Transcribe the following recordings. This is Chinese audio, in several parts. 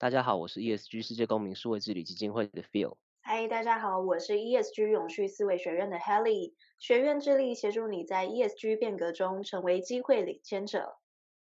大家好，我是 ESG 世界公民数位治理基金会的 Phil。嗨，大家好，我是 ESG 永续思维学院的 Helly。学院致力协助你在 ESG 变革中成为机会领先者。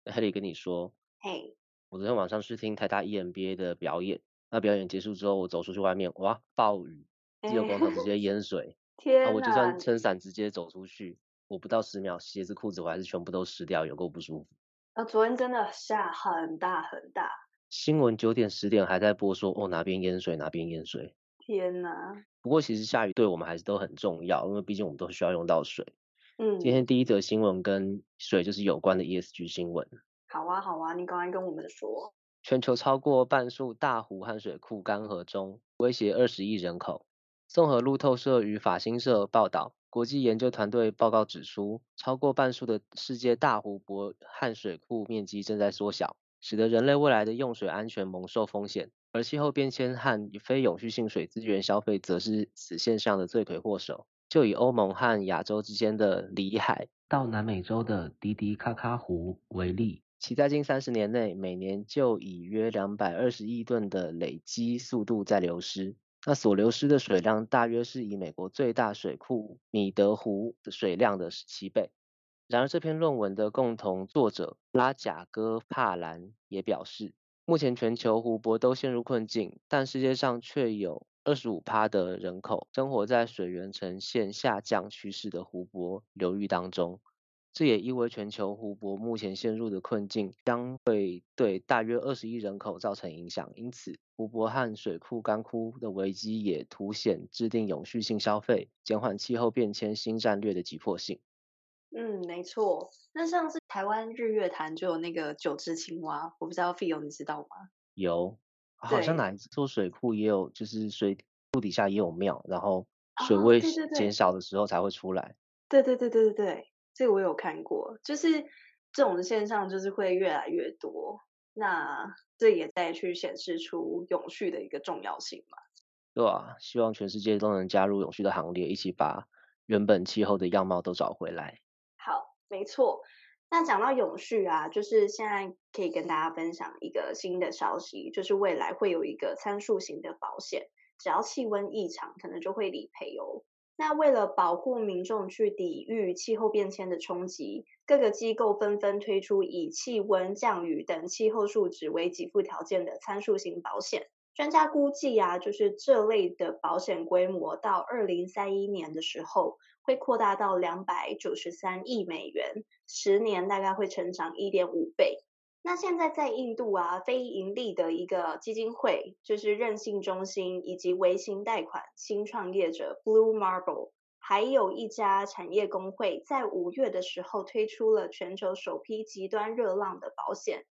Helly 跟你说，嘿，Hey, 我昨天晚上去听台大 EMBA 的表演，那表演结束之后，我走出去外面，哇，暴雨，自由广场直接淹水，天哪，我就算撑伞直接走出去，我不到十秒，鞋子裤子我还是全部都湿掉，有够不舒服。啊，昨天真的下很大很大。新闻九点十点还在播说哦，哪边淹水哪边淹水，天哪！不过其实下雨对我们还是都很重要，因为毕竟我们都需要用到水。嗯，今天第一则新闻跟水就是有关的 ESG 新闻。好啊好啊，你赶快跟我们说。全球超过半数大湖和水库干涸中，威胁二十亿人口。综合路透社与法新社报道，国际研究团队报告指出，超过半数的世界大湖泊和水库面积正在缩小。使得人类未来的用水安全蒙受风险，而气候变迁和非永续性水资源消费则是此现象的罪魁祸首。就以欧盟和亚洲之间的里海到南美洲的迪迪卡卡湖为例，其在近三十年内每年就以约两百二十亿吨的累积速度在流失，那所流失的水量大约是以美国最大水库米德湖的水量的十七倍。然而，这篇论文的共同作者拉贾戈帕兰也表示，目前全球湖泊都陷入困境，但世界上却有二十五趴的人口生活在水源呈现下降趋势的湖泊流域当中。这也意味全球湖泊目前陷入的困境将会对大约二十亿人口造成影响。因此，湖泊和水库干枯的危机也凸显制定永续性消费、减缓气候变迁新战略的急迫性。嗯，没错。那上次台湾日月潭就有那个九只青蛙，我不知道 Phil 你知道吗？有，好像哪一座水库也有，就是水库底下也有庙，然后水位减少的时候才会出来。对对对对对对，这个我有看过，就是这种现象就是会越来越多。那这也在去显示出永续的一个重要性嘛？对啊，希望全世界都能加入永续的行列，一起把原本气候的样貌都找回来。没错。那讲到永续啊，就是现在可以跟大家分享一个新的消息，就是未来会有一个参数型的保险，只要气温异常，可能就会理赔哦。那为了保护民众去抵御气候变迁的冲击，各个机构纷纷推出以气温、降雨等气候数值为给付条件的参数型保险。专家估计啊，就是这类的保险规模到二零三一年的时候，会扩大到两百九十三亿美元，十年大概会成长一点五倍。那现在在印度啊，非盈利的一个基金会，就是韧性中心以及微型贷款新创业者 Blue Marble，还有一家产业工会，在五月的时候推出了全球首批极端热浪的保险。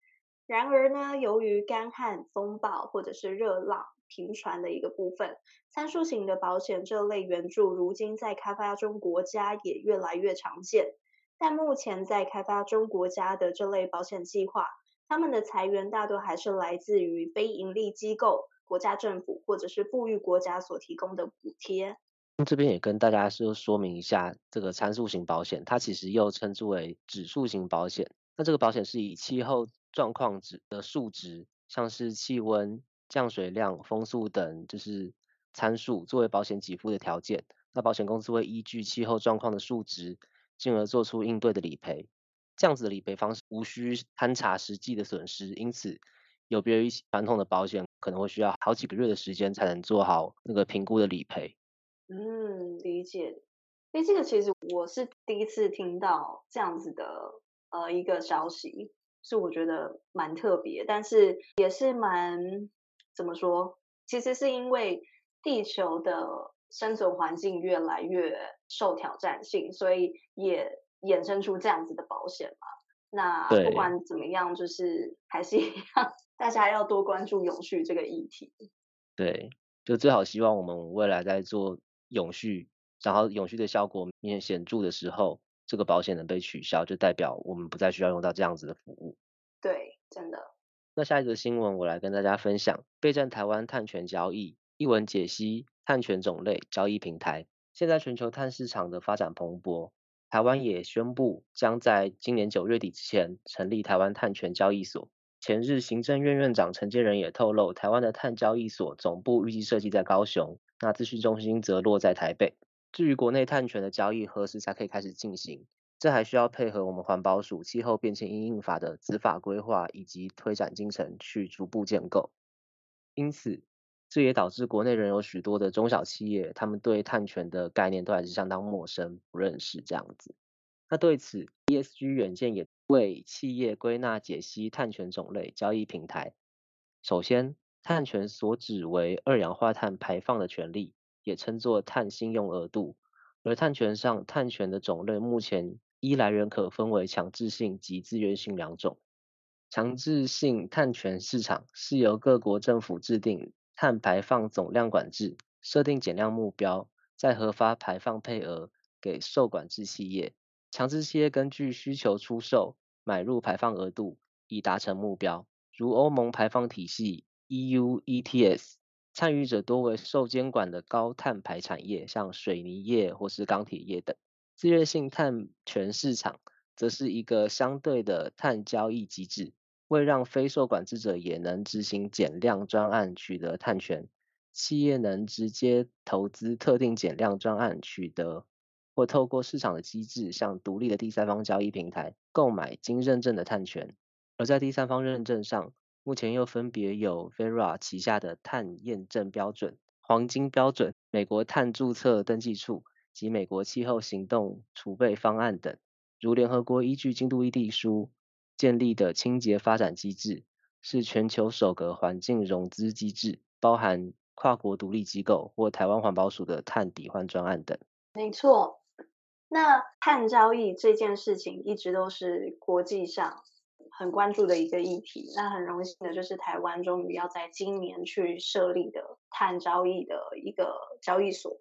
然而呢，由于干旱、风暴或者是热浪频传的一个部分，参数型的保险这类援助，如今在开发中国家也越来越常见。但目前在开发中国家的这类保险计划，他们的财源大多还是来自于非盈利机构、国家政府或者是富裕国家所提供的补贴。这边也跟大家说说明一下，这个参数型保险，它其实又称之为指数型保险。那这个保险是以气候状况值的数值，像是气温、降水量、风速等，就是参数作为保险给付的条件。那保险公司会依据气候状况的数值，进而做出应对的理赔。这样子的理赔方式无需勘察实际的损失，因此有别于传统的保险，可能会需要好几个月的时间才能做好那个评估的理赔。嗯，理解。诶，这个其实我是第一次听到这样子的呃一个消息。是我觉得蛮特别，但是也是蛮怎么说？其实是因为地球的生存环境越来越受挑战性，所以也衍生出这样子的保险嘛。那不管怎么样，就是还是一样，大家要多关注永续这个议题。对，就最好希望我们未来在做永续，然后永续的效果明显显著的时候，这个保险能被取消，就代表我们不再需要用到这样子的服务。对，真的。那下一则新闻，我来跟大家分享备战台湾碳权交易，一文解析碳权种类交易平台。现在全球碳市场的发展蓬勃，台湾也宣布将在今年九月底之前成立台湾碳权交易所。前日，行政院院长陈建仁也透露，台湾的碳交易所总部预计设计在高雄，那资讯中心则落在台北。至于国内碳权的交易何时才可以开始进行，这还需要配合我们环保署气候变迁因应法的执法规划以及推展进程去逐步建构。因此，这也导致国内仍有许多的中小企业，他们对碳权的概念都还是相当陌生，不认识这样子。那对此，ESG 软件也为企业归纳解析碳权种类交易平台。首先，碳权所指为二氧化碳排放的权利，也称作碳信用额度。而碳权上，碳权的种类目前依来源可分为强制性及自愿性两种。强制性碳权市场是由各国政府制定碳排放总量管制，设定减量目标，再核发排放配额给受管制企业。强制企业根据需求出售、买入排放额度，以达成目标。如欧盟排放体系 EU ETS，参与者多为受监管的高碳排产业，像水泥业或是钢铁业等。自愿性碳权市场则是一个相对的碳交易机制，为让非受管制者也能执行减量专案取得碳权，企业能直接投资特定减量专案取得。或透过市场的机制，向独立的第三方交易平台购买经认证的碳权。而在第三方认证上，目前又分别有 Vera 旗下的碳验证标准、黄金标准、美国碳注册登记处及美国气候行动储备方案等。如联合国依据京都议定书建立的清洁发展机制，是全球首个环境融资机制，包含跨国独立机构或台湾环保署的碳抵换专案等。没错。那碳交易这件事情一直都是国际上很关注的一个议题。那很荣幸的就是台湾终于要在今年去设立的碳交易的一个交易所。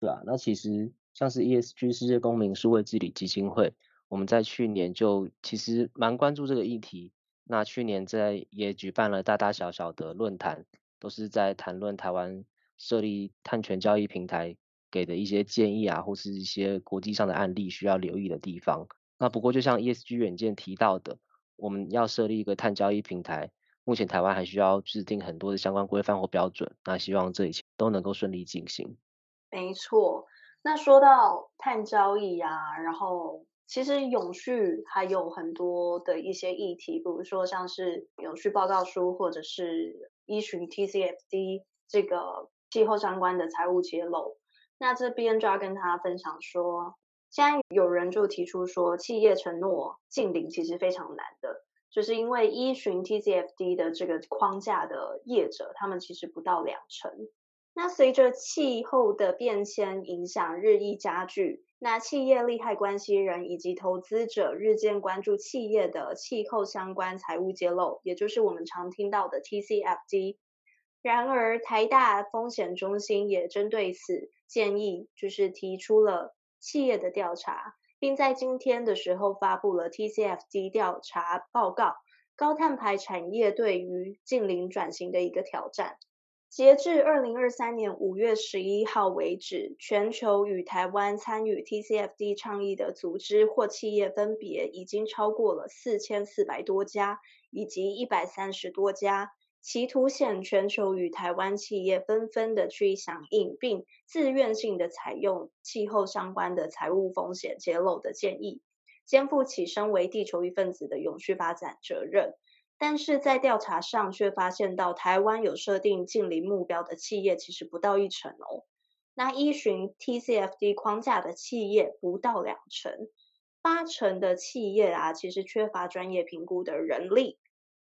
对啊，那其实像是 ESG 世界公民数位治理基金会，我们在去年就其实蛮关注这个议题。那去年在也举办了大大小小的论坛，都是在谈论台湾设立碳权交易平台。给的一些建议啊，或是一些国际上的案例需要留意的地方。那不过就像 ESG 软件提到的，我们要设立一个碳交易平台，目前台湾还需要制定很多的相关规范或标准。那希望这一切都能够顺利进行。没错。那说到碳交易啊，然后其实永续还有很多的一些议题，比如说像是永续报告书，或者是依循 TCFD 这个气候相关的财务揭露。那这边就要跟他分享说，现在有人就提出说，企业承诺净零其实非常难的，就是因为依循 TCFD 的这个框架的业者，他们其实不到两成。那随着气候的变迁影响日益加剧，那企业利害关系人以及投资者日渐关注企业的气候相关财务揭露，也就是我们常听到的 TCFD。然而，台大风险中心也针对此建议，就是提出了企业的调查，并在今天的时候发布了 TCFD 调查报告，高碳排产业对于净零转型的一个挑战。截至二零二三年五月十一号为止，全球与台湾参与 TCFD 倡议的组织或企业分别已经超过了四千四百多家，以及一百三十多家。其凸显全球与台湾企业纷纷的去响应，并自愿性的采用气候相关的财务风险揭露的建议，肩负起身为地球一份子的永续发展责任。但是在调查上却发现到，台湾有设定净零目标的企业其实不到一成哦。那依循 TCFD 框架的企业不到两成，八成的企业啊，其实缺乏专业评估的人力。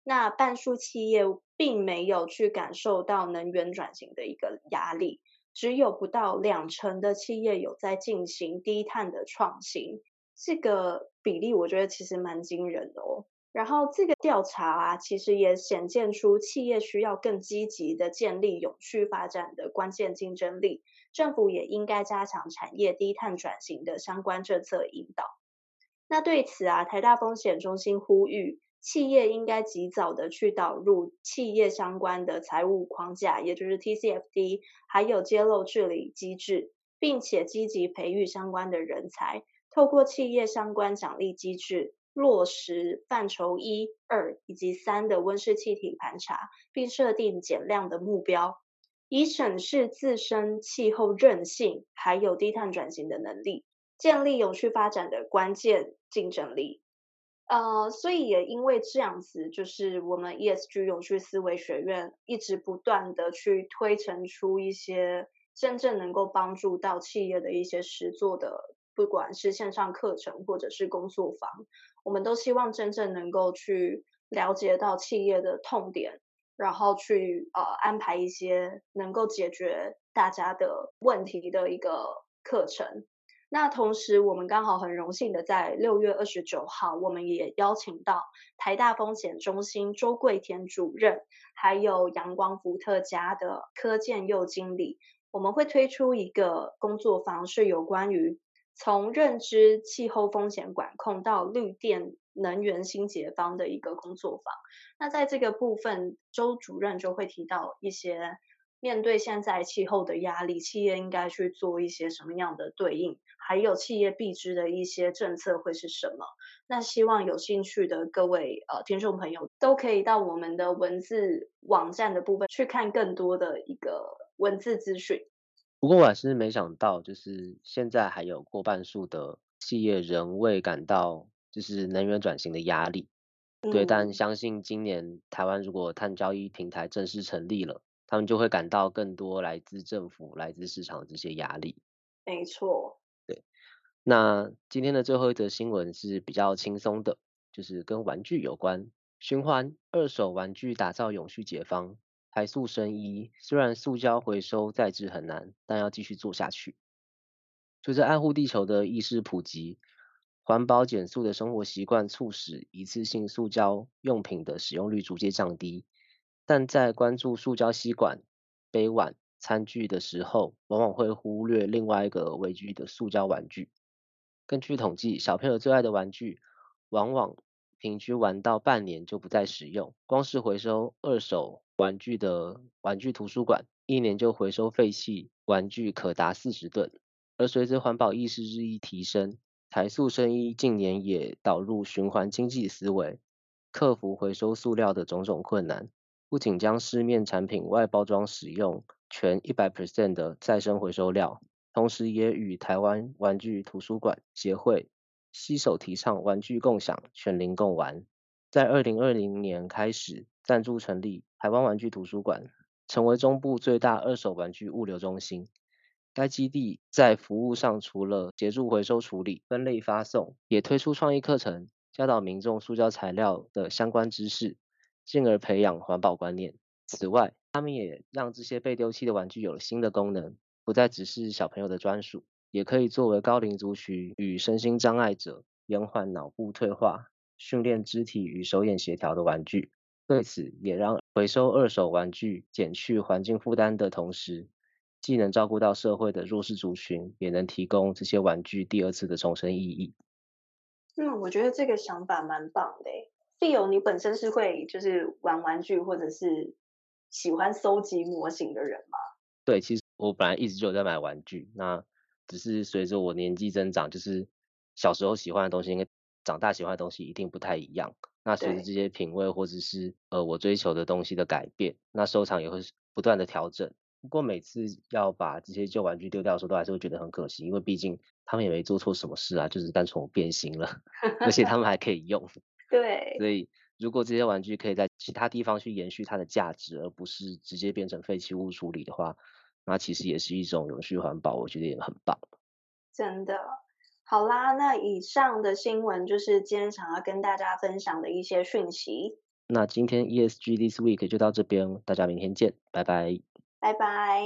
那半数企业并没有去感受到能源转型的一个压力，只有不到两成的企业有在进行低碳的创新，这个比例我觉得其实蛮惊人的哦。然后这个调查啊，其实也显现出企业需要更积极的建立永续发展的关键竞争力，政府也应该加强产业低碳转型的相关政策引导。那对此啊，台大风险中心呼吁，企业应该及早的去导入企业相关的财务框架，也就是 TCFD，还有揭露治理机制，并且积极培育相关的人才，透过企业相关奖励机制。落实范畴一、二以及三的温室气体盘查，并设定减量的目标，以审视自身气候韧性，还有低碳转型的能力，建立永续发展的关键竞争力。呃，所以也因为这样子，就是我们 ESG 永续思维学院一直不断的去推陈出一些真正能够帮助到企业的一些实作的，不管是线上课程或者是工作坊。我们都希望真正能够去了解到企业的痛点，然后去呃安排一些能够解决大家的问题的一个课程。那同时，我们刚好很荣幸的在六月二十九号，我们也邀请到台大风险中心周桂田主任，还有阳光伏特家的柯建佑经理，我们会推出一个工作坊，是有关于。从认知气候风险管控到绿电能源新解方的一个工作坊。那在这个部分，周主任就会提到一些面对现在气候的压力，企业应该去做一些什么样的对应，还有企业必知的一些政策会是什么。那希望有兴趣的各位呃听众朋友都可以到我们的文字网站的部分去看更多的一个文字资讯。不过我还是没想到，就是现在还有过半数的企业仍未感到就是能源转型的压力，嗯、对。但相信今年台湾如果碳交易平台正式成立了，他们就会感到更多来自政府、来自市场的这些压力。没错，对。那今天的最后一则新闻是比较轻松的，就是跟玩具有关，循环二手玩具打造永续解方。台塑生医虽然塑胶回收再制很难，但要继续做下去。随着爱护地球的意识普及，环保减塑的生活习惯促使一次性塑胶用品的使用率逐渐降低。但在关注塑胶吸管、杯碗、餐具的时候，往往会忽略另外一个微距的塑胶玩具。根据统计，小朋友最爱的玩具，往往平均玩到半年就不再使用。光是回收二手。玩具的玩具图书馆一年就回收废弃玩具可达四十吨，而随着环保意识日益提升，台塑生衣近年也导入循环经济思维，克服回收塑料的种种困难，不仅将市面产品外包装使用全一百 percent 的再生回收料，同时也与台湾玩具图书馆协会携手提倡玩具共享、全龄共玩，在二零二零年开始赞助成立。台湾玩具图书馆成为中部最大二手玩具物流中心。该基地在服务上，除了协助回收处理、分类发送，也推出创意课程，教导民众塑胶材料的相关知识，进而培养环保观念。此外，他们也让这些被丢弃的玩具有了新的功能，不再只是小朋友的专属，也可以作为高龄族群与身心障碍者延缓脑部退化、训练肢体与手眼协调的玩具。对此，也让回收二手玩具减去环境负担的同时，既能照顾到社会的弱势族群，也能提供这些玩具第二次的重生意义。嗯，我觉得这个想法蛮棒的。Phil，你本身是会就是玩玩具或者是喜欢收集模型的人吗？对，其实我本来一直就有在买玩具，那只是随着我年纪增长，就是小时候喜欢的东西，跟长大喜欢的东西一定不太一样。那随着这些品味或者是呃我追求的东西的改变，那收藏也会不断的调整。不过每次要把这些旧玩具丢掉的时候，都还是会觉得很可惜，因为毕竟他们也没做错什么事啊，就是单纯我变形了，而且他们还可以用。对。所以如果这些玩具可以在其他地方去延续它的价值，而不是直接变成废弃物处理的话，那其实也是一种永续环保，我觉得也很棒。真的。好啦，那以上的新闻就是今天想要跟大家分享的一些讯息。那今天 ESG This Week 就到这边，大家明天见，拜拜。拜拜。